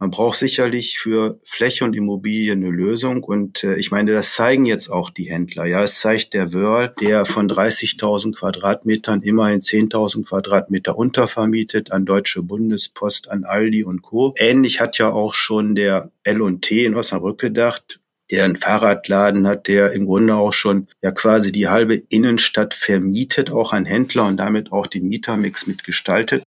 Man braucht sicherlich für Fläche und Immobilie eine Lösung. Und äh, ich meine, das zeigen jetzt auch die Händler. Ja, es zeigt der Wörl, der von 30.000 Quadratmetern immerhin 10.000 Quadratmeter untervermietet an Deutsche Bundespost, an Aldi und Co. Ähnlich hat ja auch schon der L&T in Osnabrück gedacht der einen Fahrradladen hat, der im Grunde auch schon ja quasi die halbe Innenstadt vermietet, auch an Händler und damit auch den Mietermix mitgestaltet.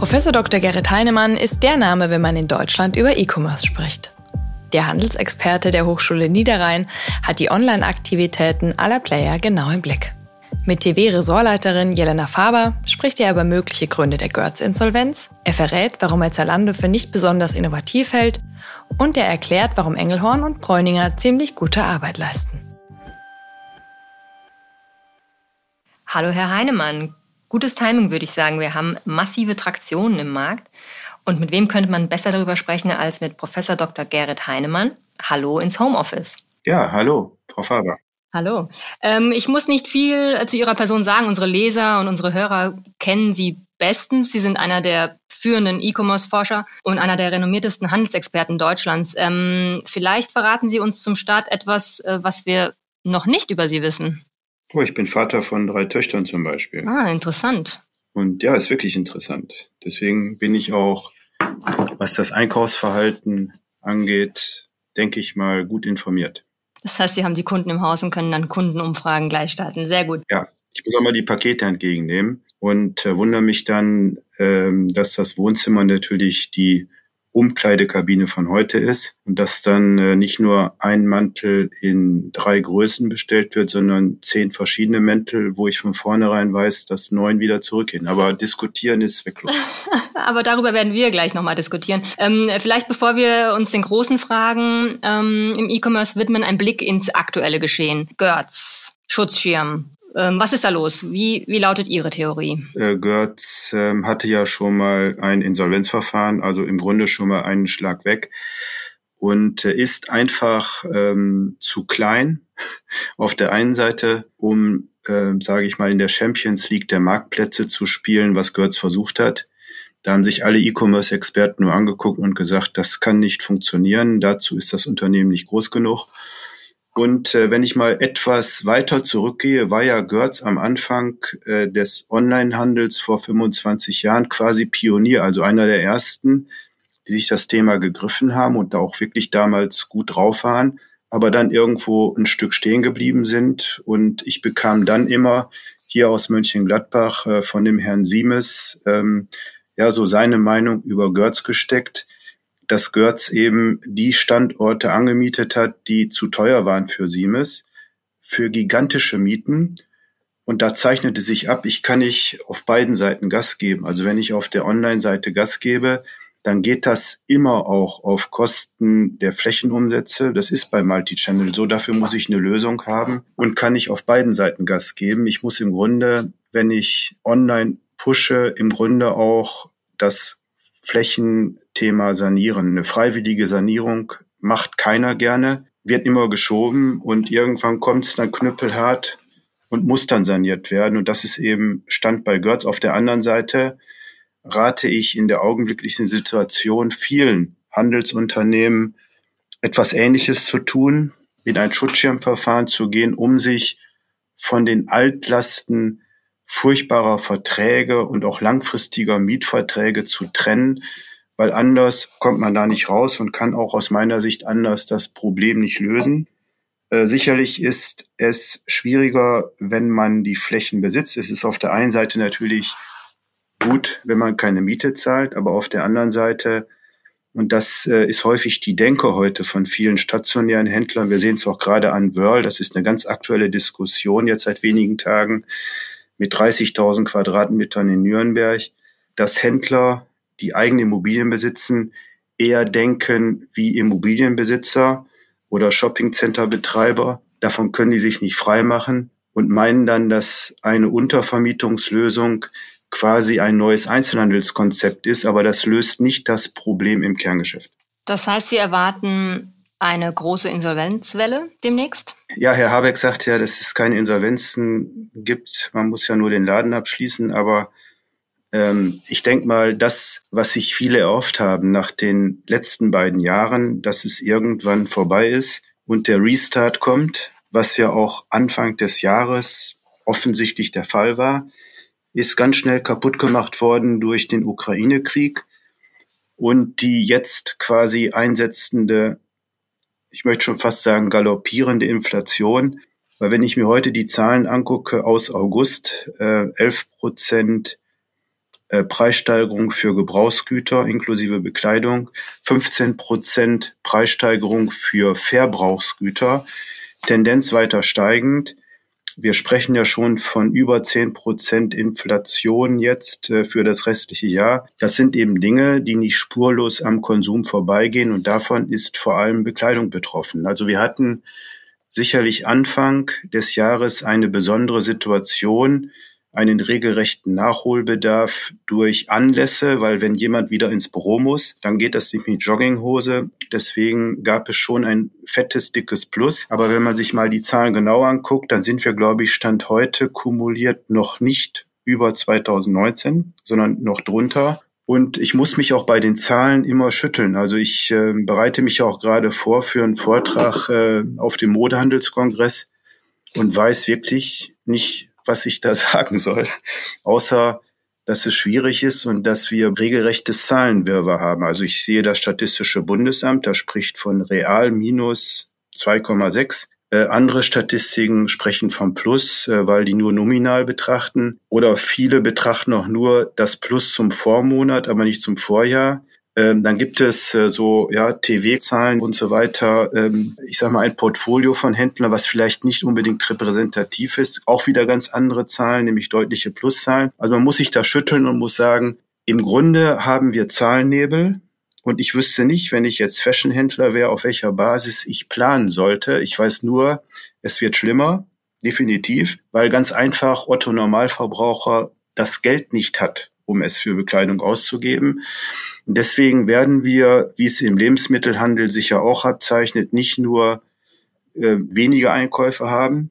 Professor Dr. Gerrit Heinemann ist der Name, wenn man in Deutschland über E-Commerce spricht. Der Handelsexperte der Hochschule Niederrhein hat die Online-Aktivitäten aller Player genau im Blick. Mit TV-Ressortleiterin Jelena Faber spricht er über mögliche Gründe der Götz-Insolvenz, er verrät, warum er Zalando für nicht besonders innovativ hält und er erklärt, warum Engelhorn und Bräuninger ziemlich gute Arbeit leisten. Hallo Herr Heinemann, gutes Timing, würde ich sagen. Wir haben massive Traktionen im Markt. Und mit wem könnte man besser darüber sprechen als mit Professor Dr. Gerrit Heinemann? Hallo ins Homeoffice. Ja, hallo, Frau Faber. Hallo. Ähm, ich muss nicht viel zu Ihrer Person sagen. Unsere Leser und unsere Hörer kennen Sie bestens. Sie sind einer der führenden E-Commerce-Forscher und einer der renommiertesten Handelsexperten Deutschlands. Ähm, vielleicht verraten Sie uns zum Start etwas, äh, was wir noch nicht über Sie wissen. Oh, ich bin Vater von drei Töchtern zum Beispiel. Ah, interessant. Und ja, ist wirklich interessant. Deswegen bin ich auch, was das Einkaufsverhalten angeht, denke ich mal, gut informiert. Das heißt, Sie haben die Kunden im Haus und können dann Kundenumfragen gleich starten. Sehr gut. Ja, ich muss auch mal die Pakete entgegennehmen und äh, wundere mich dann, ähm, dass das Wohnzimmer natürlich die Umkleidekabine von heute ist und dass dann äh, nicht nur ein Mantel in drei Größen bestellt wird, sondern zehn verschiedene Mäntel, wo ich von vornherein weiß, dass neun wieder zurückgehen. Aber diskutieren ist zwecklos. Aber darüber werden wir gleich nochmal diskutieren. Ähm, vielleicht bevor wir uns den großen Fragen ähm, im E-Commerce widmen, ein Blick ins aktuelle Geschehen. Götz, Schutzschirm, was ist da los? Wie, wie lautet Ihre Theorie? Äh, Götz ähm, hatte ja schon mal ein Insolvenzverfahren, also im Grunde schon mal einen Schlag weg und äh, ist einfach ähm, zu klein auf der einen Seite, um, äh, sage ich mal, in der Champions League der Marktplätze zu spielen, was Götz versucht hat. Da haben sich alle E-Commerce-Experten nur angeguckt und gesagt, das kann nicht funktionieren. Dazu ist das Unternehmen nicht groß genug. Und äh, wenn ich mal etwas weiter zurückgehe, war ja Görz am Anfang äh, des Onlinehandels vor 25 Jahren quasi Pionier, also einer der ersten, die sich das Thema gegriffen haben und da auch wirklich damals gut drauf waren, aber dann irgendwo ein Stück stehen geblieben sind. Und ich bekam dann immer hier aus Mönchengladbach äh, von dem Herrn Siemes ähm, ja so seine Meinung über Görz gesteckt dass Görz eben die Standorte angemietet hat, die zu teuer waren für Siemens, für gigantische Mieten. Und da zeichnete sich ab, ich kann nicht auf beiden Seiten Gas geben. Also wenn ich auf der Online-Seite Gas gebe, dann geht das immer auch auf Kosten der Flächenumsätze. Das ist bei Multichannel so. Dafür muss ich eine Lösung haben und kann ich auf beiden Seiten Gas geben. Ich muss im Grunde, wenn ich online pushe, im Grunde auch das Flächenthema sanieren. Eine freiwillige Sanierung macht keiner gerne, wird immer geschoben und irgendwann kommt es dann knüppelhart und muss dann saniert werden. Und das ist eben Stand bei Götz. Auf der anderen Seite rate ich in der augenblicklichen Situation vielen Handelsunternehmen etwas Ähnliches zu tun, in ein Schutzschirmverfahren zu gehen, um sich von den Altlasten furchtbarer Verträge und auch langfristiger Mietverträge zu trennen, weil anders kommt man da nicht raus und kann auch aus meiner Sicht anders das Problem nicht lösen. Äh, sicherlich ist es schwieriger, wenn man die Flächen besitzt. Es ist auf der einen Seite natürlich gut, wenn man keine Miete zahlt, aber auf der anderen Seite, und das äh, ist häufig die Denke heute von vielen stationären Händlern, wir sehen es auch gerade an Wörl, das ist eine ganz aktuelle Diskussion jetzt seit wenigen Tagen, mit 30.000 Quadratmetern in Nürnberg, dass Händler, die eigene Immobilien besitzen, eher denken wie Immobilienbesitzer oder Shoppingcenter-Betreiber. Davon können die sich nicht freimachen und meinen dann, dass eine Untervermietungslösung quasi ein neues Einzelhandelskonzept ist, aber das löst nicht das Problem im Kerngeschäft. Das heißt, Sie erwarten eine große Insolvenzwelle demnächst? Ja, Herr Habeck sagt ja, dass es keine Insolvenzen gibt. Man muss ja nur den Laden abschließen. Aber ähm, ich denke mal, das, was sich viele erhofft haben nach den letzten beiden Jahren, dass es irgendwann vorbei ist und der Restart kommt, was ja auch Anfang des Jahres offensichtlich der Fall war, ist ganz schnell kaputt gemacht worden durch den Ukraine-Krieg und die jetzt quasi einsetzende, ich möchte schon fast sagen, galoppierende Inflation. Weil wenn ich mir heute die Zahlen angucke aus August, äh, 11 Prozent äh, Preissteigerung für Gebrauchsgüter inklusive Bekleidung, 15 Prozent Preissteigerung für Verbrauchsgüter, Tendenz weiter steigend. Wir sprechen ja schon von über 10 Prozent Inflation jetzt äh, für das restliche Jahr. Das sind eben Dinge, die nicht spurlos am Konsum vorbeigehen und davon ist vor allem Bekleidung betroffen. Also wir hatten sicherlich Anfang des Jahres eine besondere Situation, einen regelrechten Nachholbedarf durch Anlässe, weil wenn jemand wieder ins Büro muss, dann geht das nicht mit Jogginghose. Deswegen gab es schon ein fettes, dickes Plus. Aber wenn man sich mal die Zahlen genau anguckt, dann sind wir, glaube ich, Stand heute kumuliert noch nicht über 2019, sondern noch drunter. Und ich muss mich auch bei den Zahlen immer schütteln. Also ich äh, bereite mich auch gerade vor für einen Vortrag äh, auf dem Modehandelskongress und weiß wirklich nicht, was ich da sagen soll, außer dass es schwierig ist und dass wir regelrechtes Zahlenwirrwarr haben. Also ich sehe das Statistische Bundesamt, das spricht von real minus 2,6. Äh, andere Statistiken sprechen vom Plus, äh, weil die nur nominal betrachten. Oder viele betrachten auch nur das Plus zum Vormonat, aber nicht zum Vorjahr. Ähm, dann gibt es äh, so ja TV-Zahlen und so weiter. Ähm, ich sage mal ein Portfolio von Händlern, was vielleicht nicht unbedingt repräsentativ ist. Auch wieder ganz andere Zahlen, nämlich deutliche Pluszahlen. Also man muss sich da schütteln und muss sagen, im Grunde haben wir Zahlennebel. Und ich wüsste nicht, wenn ich jetzt Fashionhändler wäre, auf welcher Basis ich planen sollte. Ich weiß nur, es wird schlimmer, definitiv, weil ganz einfach Otto Normalverbraucher das Geld nicht hat, um es für Bekleidung auszugeben. Und deswegen werden wir, wie es im Lebensmittelhandel sicher auch abzeichnet, nicht nur äh, weniger Einkäufe haben,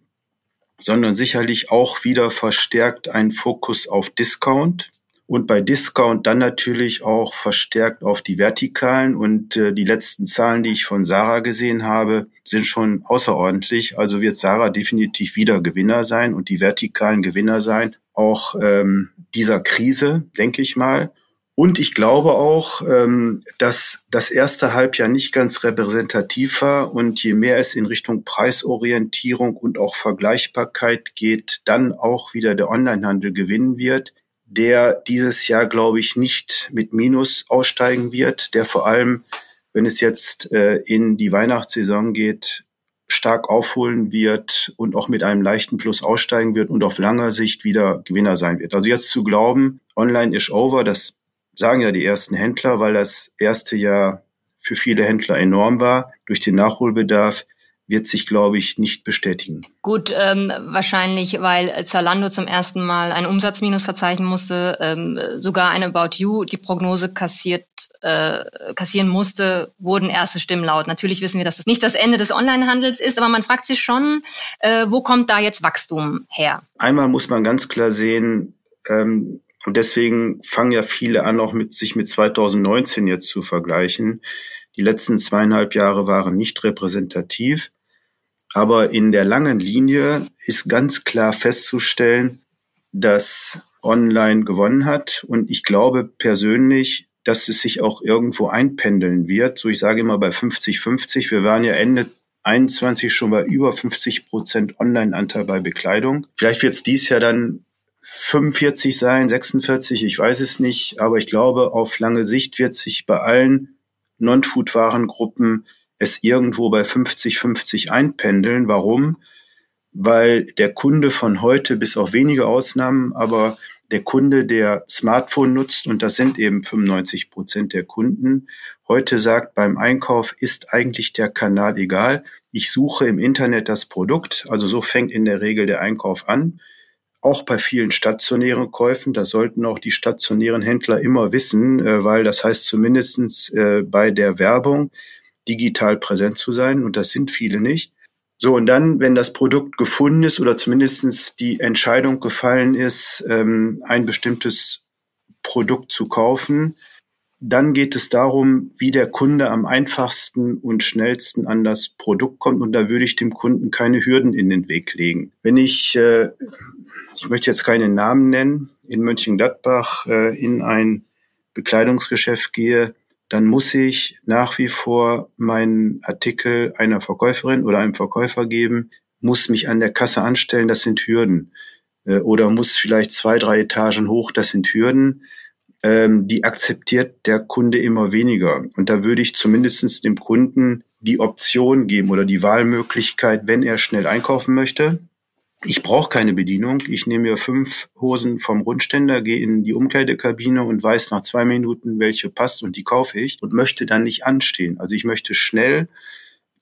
sondern sicherlich auch wieder verstärkt einen Fokus auf Discount und bei Discount dann natürlich auch verstärkt auf die Vertikalen und äh, die letzten Zahlen, die ich von Sarah gesehen habe, sind schon außerordentlich. Also wird Sarah definitiv wieder Gewinner sein und die vertikalen Gewinner sein, auch ähm, dieser Krise, denke ich mal. Und ich glaube auch, ähm, dass das erste Halbjahr nicht ganz repräsentativ war und je mehr es in Richtung Preisorientierung und auch Vergleichbarkeit geht, dann auch wieder der Onlinehandel gewinnen wird, der dieses Jahr, glaube ich, nicht mit Minus aussteigen wird, der vor allem, wenn es jetzt äh, in die Weihnachtssaison geht, stark aufholen wird und auch mit einem leichten Plus aussteigen wird und auf langer Sicht wieder Gewinner sein wird. Also jetzt zu glauben, online is over, das sagen ja die ersten Händler, weil das erste Jahr für viele Händler enorm war. Durch den Nachholbedarf wird sich, glaube ich, nicht bestätigen. Gut, ähm, wahrscheinlich, weil Zalando zum ersten Mal einen Umsatzminus verzeichnen musste, ähm, sogar eine About You die Prognose kassiert, äh, kassieren musste, wurden erste Stimmen laut. Natürlich wissen wir, dass es nicht das Ende des Onlinehandels ist, aber man fragt sich schon, äh, wo kommt da jetzt Wachstum her? Einmal muss man ganz klar sehen, ähm, und deswegen fangen ja viele an, auch mit sich mit 2019 jetzt zu vergleichen. Die letzten zweieinhalb Jahre waren nicht repräsentativ. Aber in der langen Linie ist ganz klar festzustellen, dass Online gewonnen hat. Und ich glaube persönlich, dass es sich auch irgendwo einpendeln wird. So, ich sage immer bei 50-50. Wir waren ja Ende 21 schon bei über 50 Prozent Online-Anteil bei Bekleidung. Vielleicht wird es dies Jahr dann 45 sein, 46, ich weiß es nicht, aber ich glaube, auf lange Sicht wird sich bei allen Non-Food-Warengruppen es irgendwo bei 50-50 einpendeln. Warum? Weil der Kunde von heute, bis auf wenige Ausnahmen, aber der Kunde, der Smartphone nutzt, und das sind eben 95 Prozent der Kunden, heute sagt, beim Einkauf ist eigentlich der Kanal egal. Ich suche im Internet das Produkt, also so fängt in der Regel der Einkauf an auch bei vielen stationären Käufen. Das sollten auch die stationären Händler immer wissen, äh, weil das heißt zumindestens äh, bei der Werbung digital präsent zu sein. Und das sind viele nicht. So, und dann, wenn das Produkt gefunden ist oder zumindestens die Entscheidung gefallen ist, ähm, ein bestimmtes Produkt zu kaufen. Dann geht es darum, wie der Kunde am einfachsten und schnellsten an das Produkt kommt. Und da würde ich dem Kunden keine Hürden in den Weg legen. Wenn ich, äh, ich möchte jetzt keine Namen nennen, in Mönchengladbach äh, in ein Bekleidungsgeschäft gehe, dann muss ich nach wie vor meinen Artikel einer Verkäuferin oder einem Verkäufer geben, muss mich an der Kasse anstellen, das sind Hürden. Äh, oder muss vielleicht zwei, drei Etagen hoch, das sind Hürden. Ähm, die akzeptiert der Kunde immer weniger. Und da würde ich zumindestens dem Kunden die Option geben oder die Wahlmöglichkeit, wenn er schnell einkaufen möchte, ich brauche keine Bedienung. Ich nehme mir fünf Hosen vom Rundständer, gehe in die Umkleidekabine und weiß nach zwei Minuten, welche passt und die kaufe ich und möchte dann nicht anstehen. Also ich möchte schnell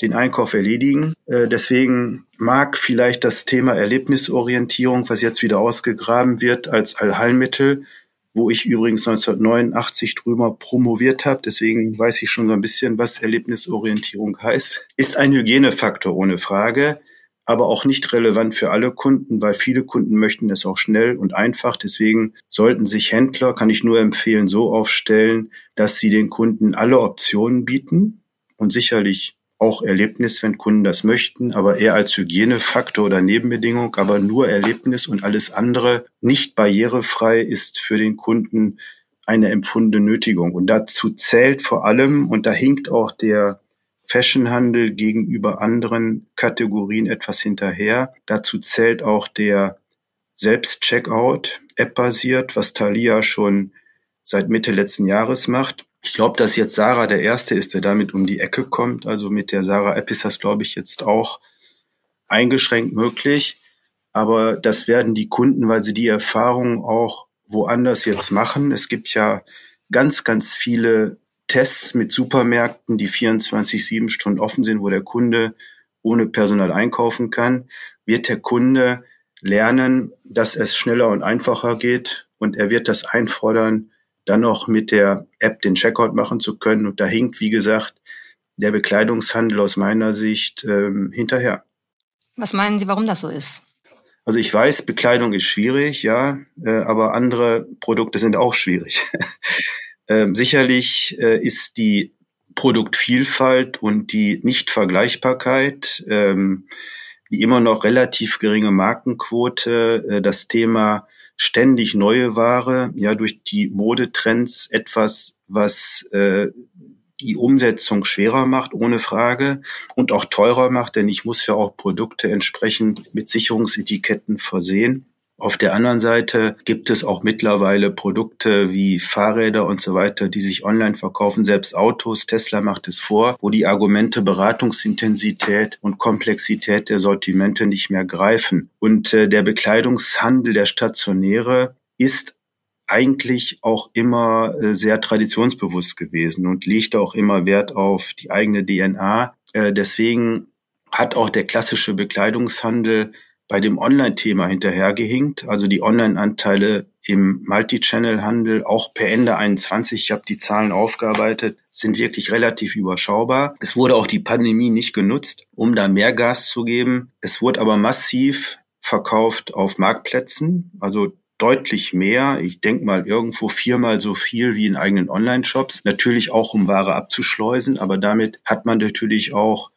den Einkauf erledigen. Äh, deswegen mag vielleicht das Thema Erlebnisorientierung, was jetzt wieder ausgegraben wird als Allheilmittel, wo ich übrigens 1989 drüber promoviert habe, deswegen weiß ich schon so ein bisschen, was Erlebnisorientierung heißt, ist ein Hygienefaktor ohne Frage aber auch nicht relevant für alle Kunden, weil viele Kunden möchten es auch schnell und einfach. Deswegen sollten sich Händler, kann ich nur empfehlen, so aufstellen, dass sie den Kunden alle Optionen bieten und sicherlich auch Erlebnis, wenn Kunden das möchten, aber eher als Hygienefaktor oder Nebenbedingung, aber nur Erlebnis und alles andere nicht barrierefrei ist für den Kunden eine empfundene Nötigung. Und dazu zählt vor allem, und da hinkt auch der Fashionhandel gegenüber anderen Kategorien etwas hinterher. Dazu zählt auch der Selbstcheckout, App-basiert, was Thalia schon seit Mitte letzten Jahres macht. Ich glaube, dass jetzt Sarah der Erste ist, der damit um die Ecke kommt. Also mit der Sarah App ist das, glaube ich, jetzt auch eingeschränkt möglich. Aber das werden die Kunden, weil sie die Erfahrung auch woanders jetzt machen. Es gibt ja ganz, ganz viele Tests mit Supermärkten, die 24-7 Stunden offen sind, wo der Kunde ohne Personal einkaufen kann, wird der Kunde lernen, dass es schneller und einfacher geht und er wird das einfordern, dann noch mit der App den Checkout machen zu können. Und da hinkt, wie gesagt, der Bekleidungshandel aus meiner Sicht ähm, hinterher. Was meinen Sie, warum das so ist? Also ich weiß, Bekleidung ist schwierig, ja, äh, aber andere Produkte sind auch schwierig. Ähm, sicherlich äh, ist die Produktvielfalt und die Nichtvergleichbarkeit, ähm, die immer noch relativ geringe Markenquote, äh, das Thema ständig neue Ware, ja durch die Modetrends etwas, was äh, die Umsetzung schwerer macht, ohne Frage, und auch teurer macht, denn ich muss ja auch Produkte entsprechend mit Sicherungsetiketten versehen. Auf der anderen Seite gibt es auch mittlerweile Produkte wie Fahrräder und so weiter, die sich online verkaufen, selbst Autos. Tesla macht es vor, wo die Argumente Beratungsintensität und Komplexität der Sortimente nicht mehr greifen. Und äh, der Bekleidungshandel der Stationäre ist eigentlich auch immer äh, sehr traditionsbewusst gewesen und legt auch immer Wert auf die eigene DNA. Äh, deswegen hat auch der klassische Bekleidungshandel bei dem Online-Thema hinterhergehinkt. Also die Online-Anteile im Multi-Channel-Handel, auch per Ende 21, ich habe die Zahlen aufgearbeitet, sind wirklich relativ überschaubar. Es wurde auch die Pandemie nicht genutzt, um da mehr Gas zu geben. Es wurde aber massiv verkauft auf Marktplätzen, also deutlich mehr. Ich denke mal irgendwo viermal so viel wie in eigenen Online-Shops. Natürlich auch, um Ware abzuschleusen, aber damit hat man natürlich auch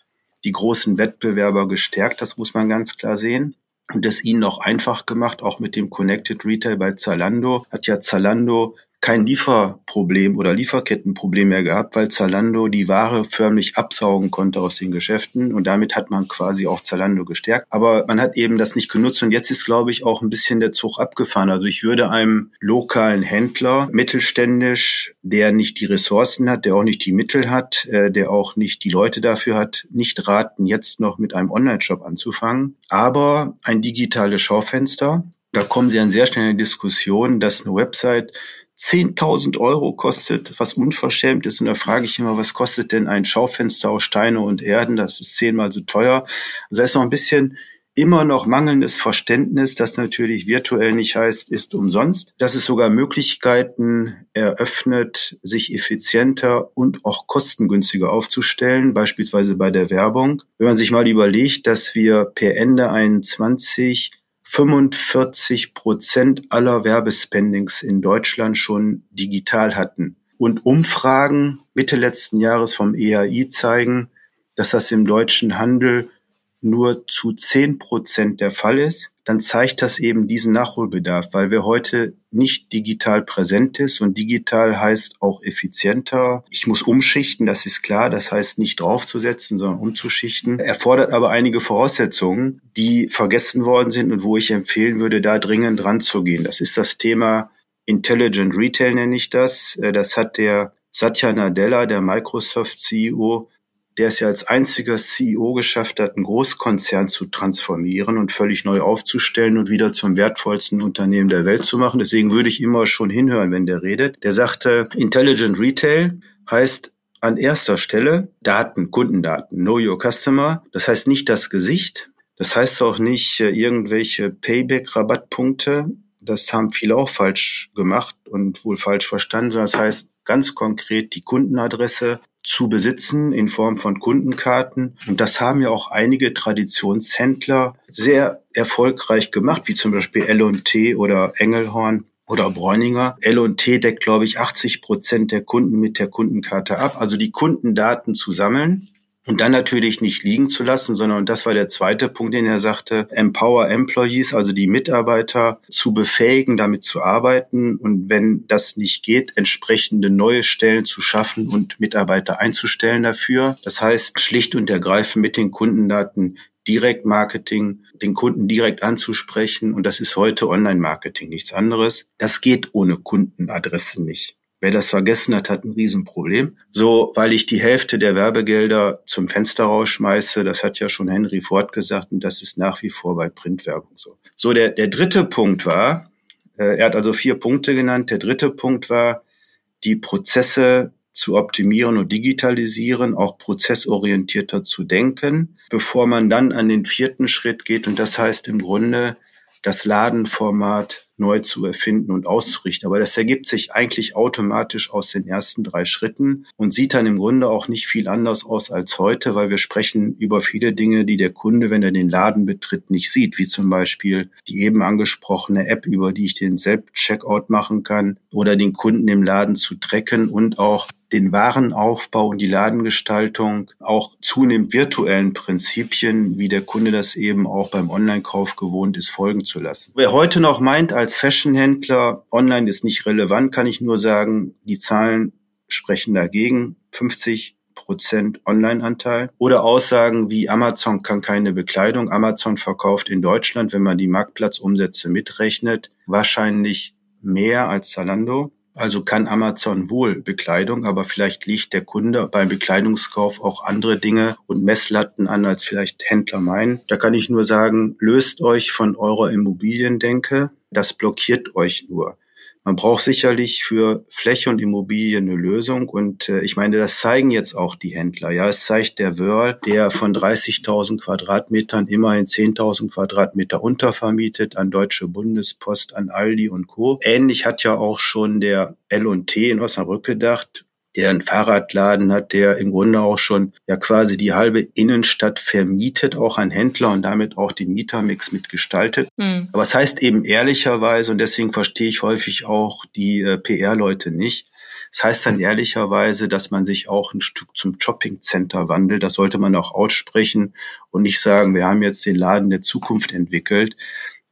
die großen Wettbewerber gestärkt, das muss man ganz klar sehen und es ihnen auch einfach gemacht, auch mit dem Connected Retail bei Zalando. Hat ja Zalando kein Lieferproblem oder Lieferkettenproblem mehr gehabt, weil Zalando die Ware förmlich absaugen konnte aus den Geschäften und damit hat man quasi auch Zalando gestärkt. Aber man hat eben das nicht genutzt und jetzt ist, glaube ich, auch ein bisschen der Zug abgefahren. Also ich würde einem lokalen Händler, mittelständisch, der nicht die Ressourcen hat, der auch nicht die Mittel hat, äh, der auch nicht die Leute dafür hat, nicht raten, jetzt noch mit einem Online-Shop anzufangen. Aber ein digitales Schaufenster, da kommen Sie an sehr schnell in Diskussion, dass eine Website 10.000 Euro kostet, was unverschämt ist. Und da frage ich immer, was kostet denn ein Schaufenster aus Steine und Erden? Das ist zehnmal so teuer. Das heißt noch ein bisschen immer noch mangelndes Verständnis, das natürlich virtuell nicht heißt, ist umsonst, dass es sogar Möglichkeiten eröffnet, sich effizienter und auch kostengünstiger aufzustellen, beispielsweise bei der Werbung. Wenn man sich mal überlegt, dass wir per Ende 21 45 Prozent aller Werbespendings in Deutschland schon digital hatten. Und Umfragen Mitte letzten Jahres vom EAI zeigen, dass das im deutschen Handel nur zu 10 Prozent der Fall ist dann zeigt das eben diesen Nachholbedarf, weil wir heute nicht digital präsent ist und digital heißt auch effizienter. Ich muss umschichten, das ist klar. Das heißt nicht draufzusetzen, sondern umzuschichten. Erfordert aber einige Voraussetzungen, die vergessen worden sind und wo ich empfehlen würde, da dringend dran zu gehen. Das ist das Thema Intelligent Retail nenne ich das. Das hat der Satya Nadella, der Microsoft CEO, der es ja als einziger CEO geschafft hat, einen Großkonzern zu transformieren und völlig neu aufzustellen und wieder zum wertvollsten Unternehmen der Welt zu machen. Deswegen würde ich immer schon hinhören, wenn der redet. Der sagte, Intelligent Retail heißt an erster Stelle Daten, Kundendaten, Know Your Customer. Das heißt nicht das Gesicht. Das heißt auch nicht äh, irgendwelche Payback-Rabattpunkte. Das haben viele auch falsch gemacht und wohl falsch verstanden, das heißt ganz konkret die Kundenadresse, zu besitzen in Form von Kundenkarten. Und das haben ja auch einige Traditionshändler sehr erfolgreich gemacht, wie zum Beispiel L&T oder Engelhorn oder Bräuninger. L&T deckt, glaube ich, 80 Prozent der Kunden mit der Kundenkarte ab. Also die Kundendaten zu sammeln und dann natürlich nicht liegen zu lassen, sondern, und das war der zweite Punkt, den er sagte, Empower Employees, also die Mitarbeiter zu befähigen, damit zu arbeiten und wenn das nicht geht, entsprechende neue Stellen zu schaffen und Mitarbeiter einzustellen dafür. Das heißt, schlicht und ergreifend mit den Kundendaten Direktmarketing, den Kunden direkt anzusprechen. Und das ist heute Online-Marketing, nichts anderes. Das geht ohne Kundenadresse nicht. Wer das vergessen hat, hat ein Riesenproblem. So, weil ich die Hälfte der Werbegelder zum Fenster rausschmeiße, das hat ja schon Henry Ford gesagt und das ist nach wie vor bei Printwerbung so. So, der, der dritte Punkt war, äh, er hat also vier Punkte genannt. Der dritte Punkt war, die Prozesse zu optimieren und digitalisieren, auch prozessorientierter zu denken, bevor man dann an den vierten Schritt geht. Und das heißt im Grunde, das Ladenformat neu zu erfinden und auszurichten. Aber das ergibt sich eigentlich automatisch aus den ersten drei Schritten und sieht dann im Grunde auch nicht viel anders aus als heute, weil wir sprechen über viele Dinge, die der Kunde, wenn er den Laden betritt, nicht sieht, wie zum Beispiel die eben angesprochene App, über die ich den Selbst-Checkout machen kann oder den Kunden im Laden zu tracken und auch den Warenaufbau und die Ladengestaltung auch zunehmend virtuellen Prinzipien, wie der Kunde das eben auch beim Online-Kauf gewohnt ist, folgen zu lassen. Wer heute noch meint, als Fashionhändler, online ist nicht relevant, kann ich nur sagen, die Zahlen sprechen dagegen. 50 Prozent Online-Anteil. Oder Aussagen wie Amazon kann keine Bekleidung. Amazon verkauft in Deutschland, wenn man die Marktplatzumsätze mitrechnet, wahrscheinlich mehr als Zalando. Also kann Amazon wohl Bekleidung, aber vielleicht liegt der Kunde beim Bekleidungskauf auch andere Dinge und Messlatten an, als vielleicht Händler meinen. Da kann ich nur sagen, löst euch von eurer Immobiliendenke. Das blockiert euch nur. Man braucht sicherlich für Fläche und Immobilien eine Lösung. Und äh, ich meine, das zeigen jetzt auch die Händler. Ja, es zeigt der Wörl, der von 30.000 Quadratmetern immerhin 10.000 Quadratmeter untervermietet an Deutsche Bundespost, an Aldi und Co. Ähnlich hat ja auch schon der L&T in Osnabrück gedacht der einen Fahrradladen hat, der im Grunde auch schon ja quasi die halbe Innenstadt vermietet, auch an Händler und damit auch den Mietermix mitgestaltet. Mhm. Aber es heißt eben ehrlicherweise, und deswegen verstehe ich häufig auch die äh, PR-Leute nicht, es heißt dann ehrlicherweise, dass man sich auch ein Stück zum Shoppingcenter wandelt. Das sollte man auch aussprechen und nicht sagen, wir haben jetzt den Laden der Zukunft entwickelt.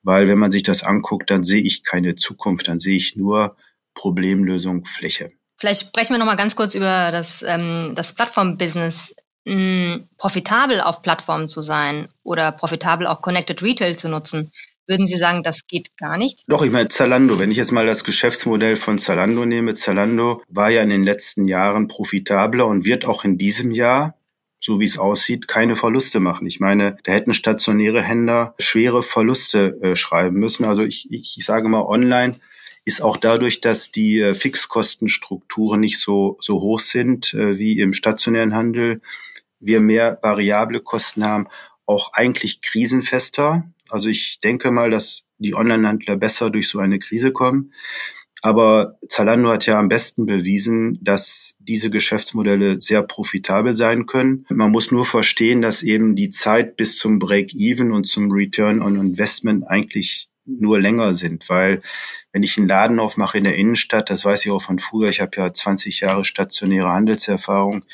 Weil wenn man sich das anguckt, dann sehe ich keine Zukunft, dann sehe ich nur Problemlösung Fläche. Vielleicht sprechen wir noch mal ganz kurz über das, ähm, das Plattform-Business. Hm, profitabel auf Plattformen zu sein oder profitabel auch Connected Retail zu nutzen. Würden Sie sagen, das geht gar nicht? Doch, ich meine Zalando. Wenn ich jetzt mal das Geschäftsmodell von Zalando nehme, Zalando war ja in den letzten Jahren profitabler und wird auch in diesem Jahr so wie es aussieht, keine Verluste machen. Ich meine, da hätten stationäre Händler schwere Verluste äh, schreiben müssen. Also ich, ich, ich sage mal, online ist auch dadurch, dass die äh, Fixkostenstrukturen nicht so, so hoch sind äh, wie im stationären Handel, wir mehr variable Kosten haben, auch eigentlich krisenfester. Also ich denke mal, dass die Online-Handler besser durch so eine Krise kommen. Aber Zalando hat ja am besten bewiesen, dass diese Geschäftsmodelle sehr profitabel sein können. Man muss nur verstehen, dass eben die Zeit bis zum Break-Even und zum Return on Investment eigentlich nur länger sind, weil wenn ich einen Laden aufmache in der Innenstadt, das weiß ich auch von früher, ich habe ja 20 Jahre stationäre Handelserfahrung,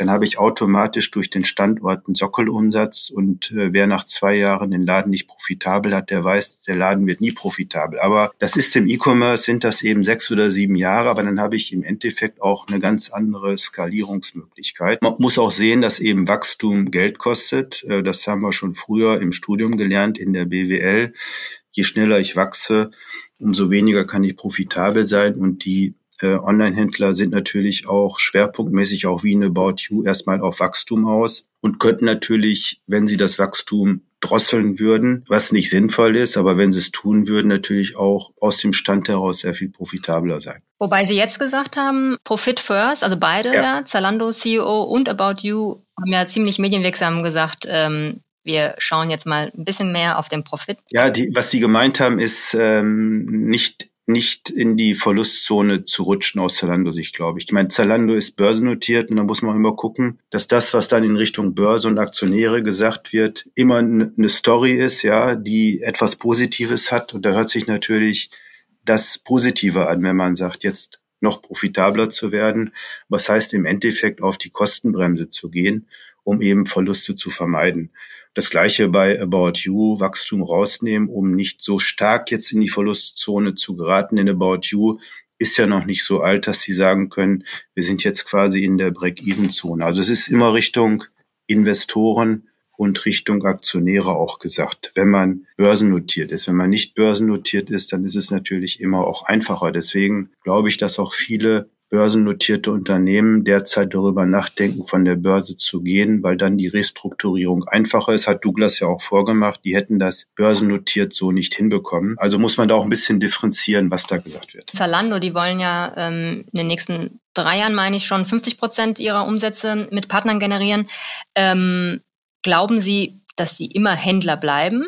dann habe ich automatisch durch den Standort einen Sockelumsatz und äh, wer nach zwei Jahren den Laden nicht profitabel hat, der weiß, der Laden wird nie profitabel. Aber das ist im E-Commerce, sind das eben sechs oder sieben Jahre, aber dann habe ich im Endeffekt auch eine ganz andere Skalierungsmöglichkeit. Man muss auch sehen, dass eben Wachstum Geld kostet. Äh, das haben wir schon früher im Studium gelernt in der BWL. Je schneller ich wachse, umso weniger kann ich profitabel sein und die äh, Online-Händler sind natürlich auch schwerpunktmäßig auch wie eine About You erstmal auf Wachstum aus und könnten natürlich, wenn sie das Wachstum drosseln würden, was nicht sinnvoll ist, aber wenn sie es tun würden, natürlich auch aus dem Stand heraus sehr viel profitabler sein. Wobei Sie jetzt gesagt haben, Profit First, also beide, ja. ja Zalando CEO und About You haben ja ziemlich medienwirksam gesagt, ähm, wir schauen jetzt mal ein bisschen mehr auf den Profit. Ja, die, was die gemeint haben, ist ähm, nicht nicht in die Verlustzone zu rutschen aus Zalando-Sicht, glaube ich. Ich meine, Zalando ist börsennotiert und da muss man immer gucken, dass das, was dann in Richtung Börse und Aktionäre gesagt wird, immer eine Story ist, ja, die etwas Positives hat. Und da hört sich natürlich das Positive an, wenn man sagt, jetzt noch profitabler zu werden. Was heißt im Endeffekt auf die Kostenbremse zu gehen, um eben Verluste zu vermeiden. Das gleiche bei About You, Wachstum rausnehmen, um nicht so stark jetzt in die Verlustzone zu geraten. In About You ist ja noch nicht so alt, dass sie sagen können, wir sind jetzt quasi in der Break-Even-Zone. Also es ist immer Richtung Investoren und Richtung Aktionäre auch gesagt. Wenn man börsennotiert ist, wenn man nicht börsennotiert ist, dann ist es natürlich immer auch einfacher. Deswegen glaube ich, dass auch viele börsennotierte Unternehmen derzeit darüber nachdenken, von der Börse zu gehen, weil dann die Restrukturierung einfacher ist, hat Douglas ja auch vorgemacht. Die hätten das börsennotiert so nicht hinbekommen. Also muss man da auch ein bisschen differenzieren, was da gesagt wird. Zalando, die wollen ja ähm, in den nächsten drei Jahren, meine ich schon, 50 Prozent ihrer Umsätze mit Partnern generieren. Ähm, glauben Sie, dass sie immer Händler bleiben?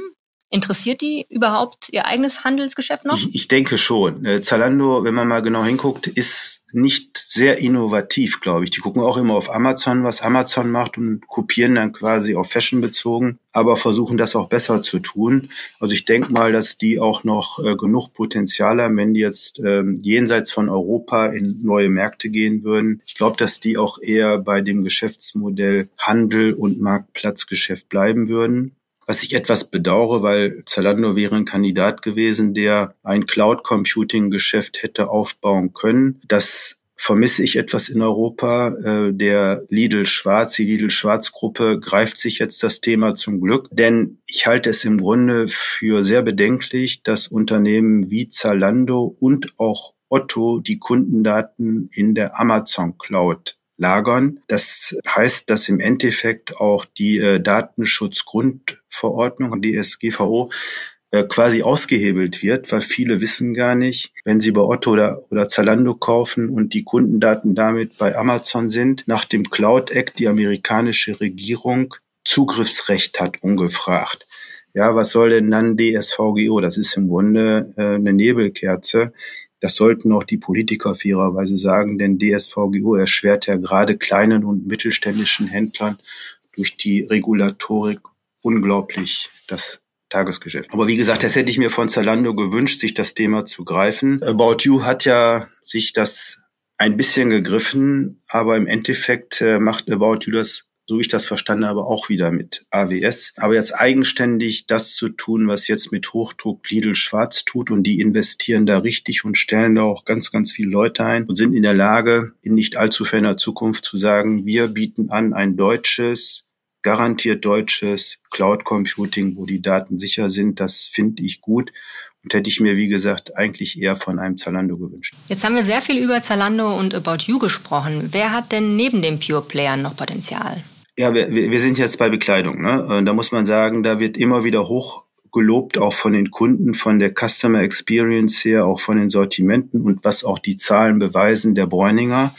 Interessiert die überhaupt ihr eigenes Handelsgeschäft noch? Ich, ich denke schon. Äh, Zalando, wenn man mal genau hinguckt, ist nicht sehr innovativ, glaube ich. Die gucken auch immer auf Amazon, was Amazon macht und kopieren dann quasi auf Fashion bezogen, aber versuchen das auch besser zu tun. Also ich denke mal, dass die auch noch äh, genug Potenzial haben, wenn die jetzt ähm, jenseits von Europa in neue Märkte gehen würden. Ich glaube, dass die auch eher bei dem Geschäftsmodell Handel und Marktplatzgeschäft bleiben würden. Was ich etwas bedauere, weil Zalando wäre ein Kandidat gewesen, der ein Cloud Computing Geschäft hätte aufbauen können. Das vermisse ich etwas in Europa. Äh, der Lidl Schwarz, die Lidl Schwarz Gruppe greift sich jetzt das Thema zum Glück, denn ich halte es im Grunde für sehr bedenklich, dass Unternehmen wie Zalando und auch Otto die Kundendaten in der Amazon Cloud lagern. Das heißt, dass im Endeffekt auch die äh, Datenschutzgrundverordnung und die äh, quasi ausgehebelt wird, weil viele wissen gar nicht, wenn sie bei Otto oder, oder Zalando kaufen und die Kundendaten damit bei Amazon sind, nach dem Cloud Act die amerikanische Regierung Zugriffsrecht hat, ungefragt. Ja, was soll denn dann DSVGO? Das ist im Grunde äh, eine Nebelkerze. Das sollten auch die Politiker fairerweise sagen, denn DSVGO erschwert ja gerade kleinen und mittelständischen Händlern durch die Regulatorik unglaublich das Tagesgeschäft. Aber wie gesagt, das hätte ich mir von Zalando gewünscht, sich das Thema zu greifen. About You hat ja sich das ein bisschen gegriffen, aber im Endeffekt äh, macht About You das so wie ich das verstanden habe, auch wieder mit AWS. Aber jetzt eigenständig das zu tun, was jetzt mit Hochdruck Lidl Schwarz tut und die investieren da richtig und stellen da auch ganz, ganz viele Leute ein und sind in der Lage, in nicht allzu ferner Zukunft zu sagen, wir bieten an ein deutsches, garantiert deutsches Cloud Computing, wo die Daten sicher sind. Das finde ich gut. Und hätte ich mir, wie gesagt, eigentlich eher von einem Zalando gewünscht. Jetzt haben wir sehr viel über Zalando und About You gesprochen. Wer hat denn neben den Pure Playern noch Potenzial? Ja, wir, wir sind jetzt bei Bekleidung. Ne? Da muss man sagen, da wird immer wieder hoch gelobt, auch von den Kunden, von der Customer Experience her, auch von den Sortimenten und was auch die Zahlen beweisen, der Bräuninger,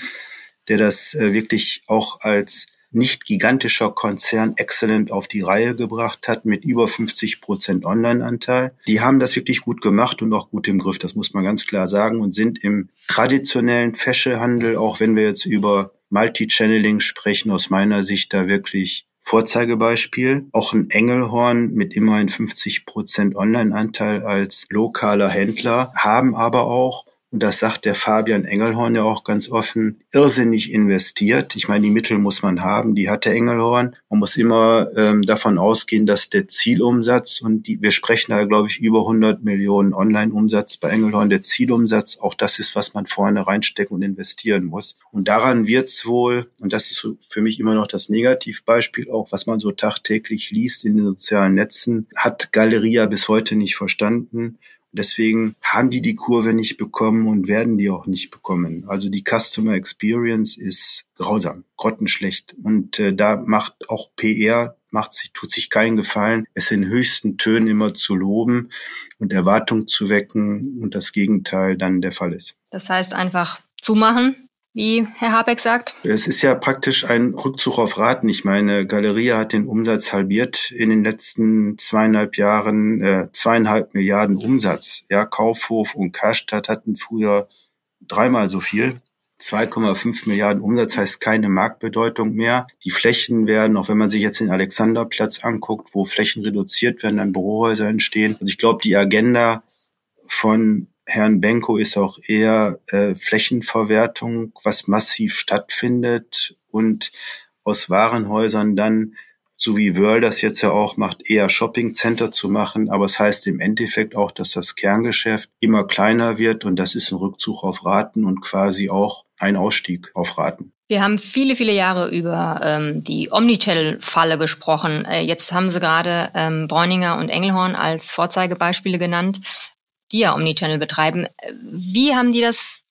der das äh, wirklich auch als nicht gigantischer Konzern exzellent auf die Reihe gebracht hat mit über 50 Prozent Online-Anteil. Die haben das wirklich gut gemacht und auch gut im Griff, das muss man ganz klar sagen, und sind im traditionellen Fäschehandel, auch wenn wir jetzt über Multi-Channeling sprechen, aus meiner Sicht da wirklich Vorzeigebeispiel. Auch ein Engelhorn mit immerhin 50 Prozent Online-Anteil als lokaler Händler haben aber auch und das sagt der Fabian Engelhorn ja auch ganz offen, irrsinnig investiert. Ich meine, die Mittel muss man haben, die hat der Engelhorn. Man muss immer ähm, davon ausgehen, dass der Zielumsatz, und die, wir sprechen da, glaube ich, über 100 Millionen Online-Umsatz bei Engelhorn, der Zielumsatz, auch das ist, was man vorne reinstecken und investieren muss. Und daran wird's wohl, und das ist für mich immer noch das Negativbeispiel, auch was man so tagtäglich liest in den sozialen Netzen, hat Galeria bis heute nicht verstanden. Deswegen haben die die Kurve nicht bekommen und werden die auch nicht bekommen. Also die Customer Experience ist grausam, grottenschlecht. Und äh, da macht auch PR, macht sich, tut sich keinen Gefallen, es in höchsten Tönen immer zu loben und Erwartungen zu wecken und das Gegenteil dann der Fall ist. Das heißt einfach zumachen, wie Herr Habeck sagt? Es ist ja praktisch ein Rückzug auf Raten. Ich meine, Galeria hat den Umsatz halbiert in den letzten zweieinhalb Jahren, äh, zweieinhalb Milliarden Umsatz. Ja, Kaufhof und Karstadt hatten früher dreimal so viel. 2,5 Milliarden Umsatz heißt keine Marktbedeutung mehr. Die Flächen werden, auch wenn man sich jetzt den Alexanderplatz anguckt, wo Flächen reduziert werden, dann Bürohäuser entstehen. Also ich glaube, die Agenda von Herrn Benko ist auch eher äh, Flächenverwertung, was massiv stattfindet und aus Warenhäusern dann, so wie Wörl das jetzt ja auch macht, eher Shoppingcenter zu machen. Aber es das heißt im Endeffekt auch, dass das Kerngeschäft immer kleiner wird und das ist ein Rückzug auf Raten und quasi auch ein Ausstieg auf Raten. Wir haben viele, viele Jahre über ähm, die Omnichannel-Falle gesprochen. Äh, jetzt haben Sie gerade ähm, Bräuninger und Engelhorn als Vorzeigebeispiele genannt die ja Omnichannel betreiben. Wie haben die das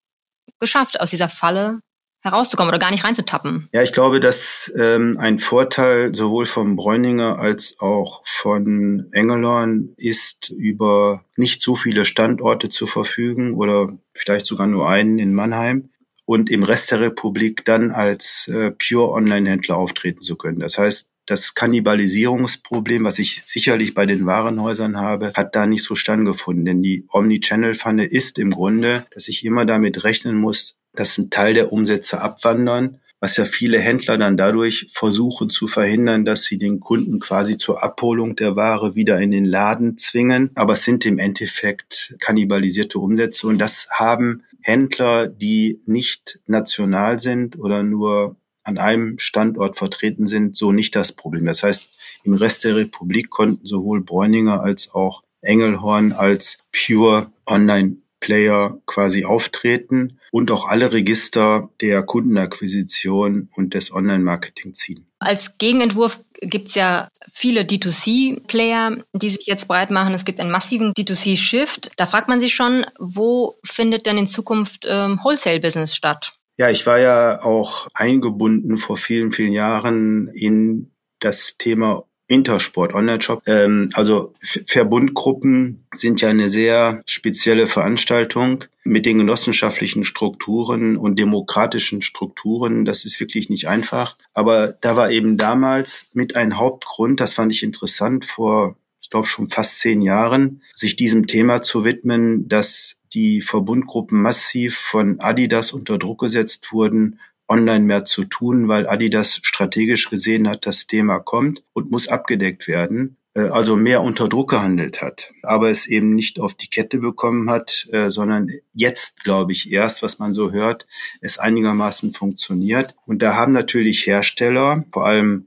geschafft, aus dieser Falle herauszukommen oder gar nicht reinzutappen? Ja, ich glaube, dass ähm, ein Vorteil sowohl von Bräuninger als auch von Engelhorn ist, über nicht so viele Standorte zu verfügen oder vielleicht sogar nur einen in Mannheim und im Rest der Republik dann als äh, Pure Online-Händler auftreten zu können. Das heißt, das Kannibalisierungsproblem, was ich sicherlich bei den Warenhäusern habe, hat da nicht so stattgefunden. Denn die Omnichannel-Pfanne ist im Grunde, dass ich immer damit rechnen muss, dass ein Teil der Umsätze abwandern, was ja viele Händler dann dadurch versuchen zu verhindern, dass sie den Kunden quasi zur Abholung der Ware wieder in den Laden zwingen. Aber es sind im Endeffekt kannibalisierte Umsätze und das haben Händler, die nicht national sind oder nur an einem Standort vertreten sind, so nicht das Problem. Das heißt, im Rest der Republik konnten sowohl Bräuninger als auch Engelhorn als Pure Online Player quasi auftreten und auch alle Register der Kundenakquisition und des Online-Marketing ziehen. Als Gegenentwurf gibt es ja viele D2C-Player, die sich jetzt breit machen. Es gibt einen massiven D2C-Shift. Da fragt man sich schon, wo findet denn in Zukunft ähm, Wholesale-Business statt? Ja, ich war ja auch eingebunden vor vielen, vielen Jahren in das Thema Intersport Online-Shop. Ähm, also Verbundgruppen sind ja eine sehr spezielle Veranstaltung mit den genossenschaftlichen Strukturen und demokratischen Strukturen. Das ist wirklich nicht einfach. Aber da war eben damals mit ein Hauptgrund, das fand ich interessant, vor, ich glaube schon fast zehn Jahren, sich diesem Thema zu widmen, dass die Verbundgruppen massiv von Adidas unter Druck gesetzt wurden, online mehr zu tun, weil Adidas strategisch gesehen hat, das Thema kommt und muss abgedeckt werden äh, also mehr unter Druck gehandelt hat, aber es eben nicht auf die Kette bekommen hat, äh, sondern jetzt, glaube ich, erst, was man so hört, es einigermaßen funktioniert. Und da haben natürlich Hersteller, vor allem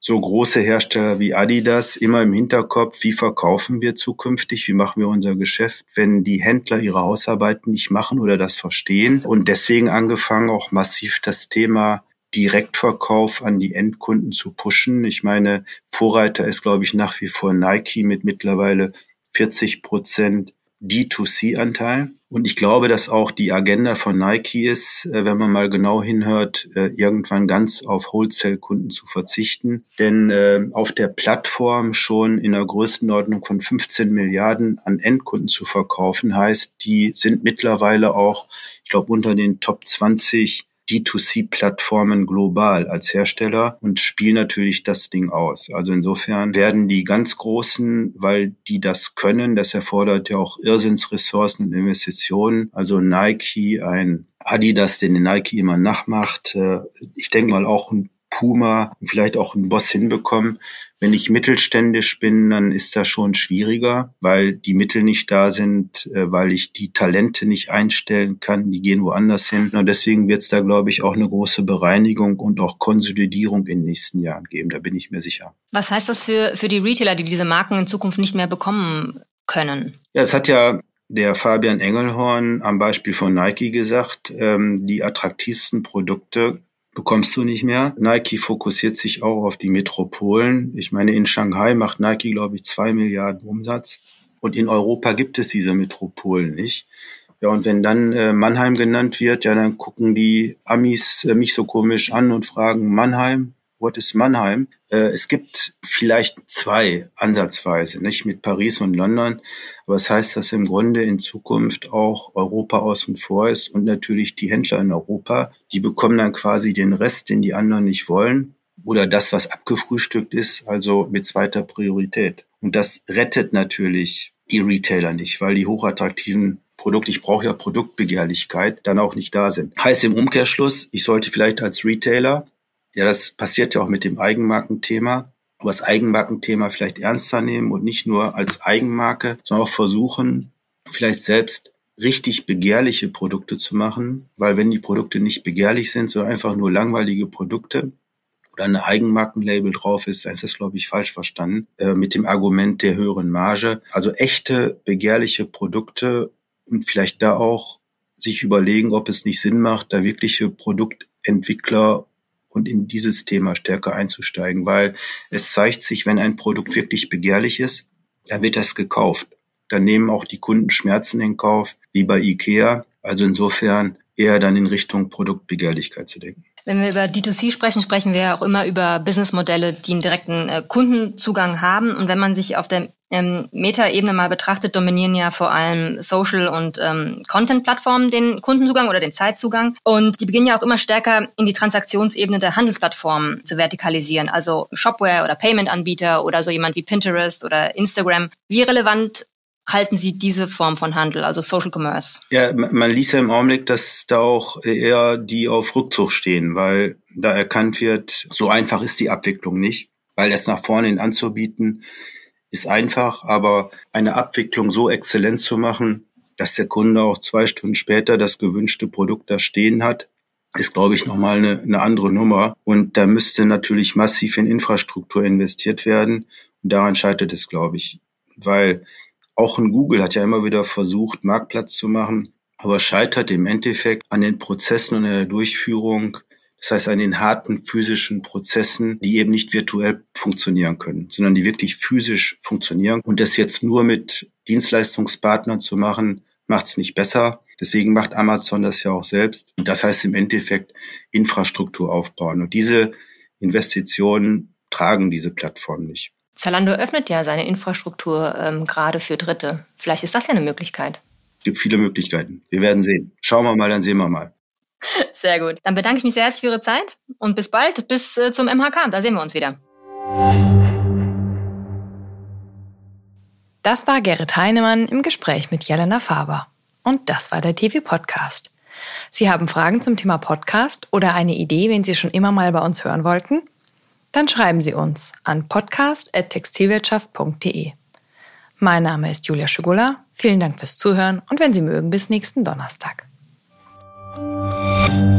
so große Hersteller wie Adidas immer im Hinterkopf, wie verkaufen wir zukünftig, wie machen wir unser Geschäft, wenn die Händler ihre Hausarbeiten nicht machen oder das verstehen. Und deswegen angefangen auch massiv das Thema Direktverkauf an die Endkunden zu pushen. Ich meine, Vorreiter ist, glaube ich, nach wie vor Nike mit mittlerweile 40 Prozent D2C-Anteil. Und ich glaube, dass auch die Agenda von Nike ist, äh, wenn man mal genau hinhört, äh, irgendwann ganz auf Wholesale-Kunden zu verzichten. Denn äh, auf der Plattform schon in der Größenordnung von 15 Milliarden an Endkunden zu verkaufen, heißt, die sind mittlerweile auch, ich glaube, unter den Top 20 D2C-Plattformen global als Hersteller und spielen natürlich das Ding aus. Also insofern werden die ganz Großen, weil die das können, das erfordert ja auch Irrsinnsressourcen und Investitionen. Also Nike, ein Adidas, den Nike immer nachmacht. Äh, ich denke mal auch ein Puma, vielleicht auch ein Boss hinbekommen. Wenn ich mittelständisch bin, dann ist das schon schwieriger, weil die Mittel nicht da sind, äh, weil ich die Talente nicht einstellen kann, die gehen woanders hin. Und deswegen wird es da, glaube ich, auch eine große Bereinigung und auch Konsolidierung in den nächsten Jahren geben. Da bin ich mir sicher. Was heißt das für, für die Retailer, die diese Marken in Zukunft nicht mehr bekommen können? Ja, es hat ja der Fabian Engelhorn am Beispiel von Nike gesagt, ähm, die attraktivsten Produkte bekommst du nicht mehr. Nike fokussiert sich auch auf die Metropolen. Ich meine, in Shanghai macht Nike, glaube ich, zwei Milliarden Umsatz. Und in Europa gibt es diese Metropolen nicht. Ja, und wenn dann äh, Mannheim genannt wird, ja, dann gucken die Amis äh, mich so komisch an und fragen, Mannheim, what is Mannheim? Äh, es gibt vielleicht zwei ansatzweise, nicht mit Paris und London. Das heißt, dass im Grunde in Zukunft auch Europa außen vor ist und natürlich die Händler in Europa, die bekommen dann quasi den Rest, den die anderen nicht wollen oder das, was abgefrühstückt ist, also mit zweiter Priorität. Und das rettet natürlich die Retailer nicht, weil die hochattraktiven Produkte, ich brauche ja Produktbegehrlichkeit, dann auch nicht da sind. Heißt im Umkehrschluss, ich sollte vielleicht als Retailer ja, das passiert ja auch mit dem Eigenmarkenthema. Aber das Eigenmarkenthema vielleicht ernster nehmen und nicht nur als Eigenmarke, sondern auch versuchen, vielleicht selbst richtig begehrliche Produkte zu machen, weil wenn die Produkte nicht begehrlich sind, sondern einfach nur langweilige Produkte oder eine Eigenmarkenlabel drauf ist, dann ist das, glaube ich, falsch verstanden, äh, mit dem Argument der höheren Marge. Also echte begehrliche Produkte und vielleicht da auch sich überlegen, ob es nicht Sinn macht, da wirkliche Produktentwickler und in dieses Thema stärker einzusteigen, weil es zeigt sich, wenn ein Produkt wirklich begehrlich ist, dann wird das gekauft. Dann nehmen auch die Kunden Schmerzen in Kauf, wie bei IKEA. Also insofern eher dann in Richtung Produktbegehrlichkeit zu denken. Wenn wir über D2C sprechen, sprechen wir auch immer über Businessmodelle, die einen direkten äh, Kundenzugang haben. Und wenn man sich auf der ähm, Meta-Ebene mal betrachtet, dominieren ja vor allem Social- und ähm, Content-Plattformen den Kundenzugang oder den Zeitzugang. Und die beginnen ja auch immer stärker in die Transaktionsebene der Handelsplattformen zu vertikalisieren, also Shopware oder Payment-Anbieter oder so jemand wie Pinterest oder Instagram. Wie relevant halten Sie diese Form von Handel, also Social Commerce? Ja, man liest ja im Augenblick, dass da auch eher die auf Rückzug stehen, weil da erkannt wird, so einfach ist die Abwicklung nicht, weil es nach vorne hin anzubieten, ist einfach, aber eine Abwicklung so exzellent zu machen, dass der Kunde auch zwei Stunden später das gewünschte Produkt da stehen hat, ist, glaube ich, nochmal eine, eine andere Nummer. Und da müsste natürlich massiv in Infrastruktur investiert werden. Und daran scheitert es, glaube ich. Weil auch ein Google hat ja immer wieder versucht, Marktplatz zu machen, aber scheitert im Endeffekt an den Prozessen und der Durchführung das heißt, an den harten physischen Prozessen, die eben nicht virtuell funktionieren können, sondern die wirklich physisch funktionieren. Und das jetzt nur mit Dienstleistungspartnern zu machen, macht es nicht besser. Deswegen macht Amazon das ja auch selbst. Und das heißt im Endeffekt Infrastruktur aufbauen. Und diese Investitionen tragen diese Plattformen nicht. Zalando öffnet ja seine Infrastruktur ähm, gerade für Dritte. Vielleicht ist das ja eine Möglichkeit. Es gibt viele Möglichkeiten. Wir werden sehen. Schauen wir mal, dann sehen wir mal. Sehr gut. Dann bedanke ich mich sehr herzlich für Ihre Zeit und bis bald, bis äh, zum MHK. Da sehen wir uns wieder. Das war Gerrit Heinemann im Gespräch mit Jelena Faber. Und das war der TV-Podcast. Sie haben Fragen zum Thema Podcast oder eine Idee, wenn Sie schon immer mal bei uns hören wollten? Dann schreiben Sie uns an podcast.textilwirtschaft.de. Mein Name ist Julia Schugula. Vielen Dank fürs Zuhören und wenn Sie mögen, bis nächsten Donnerstag. Bye.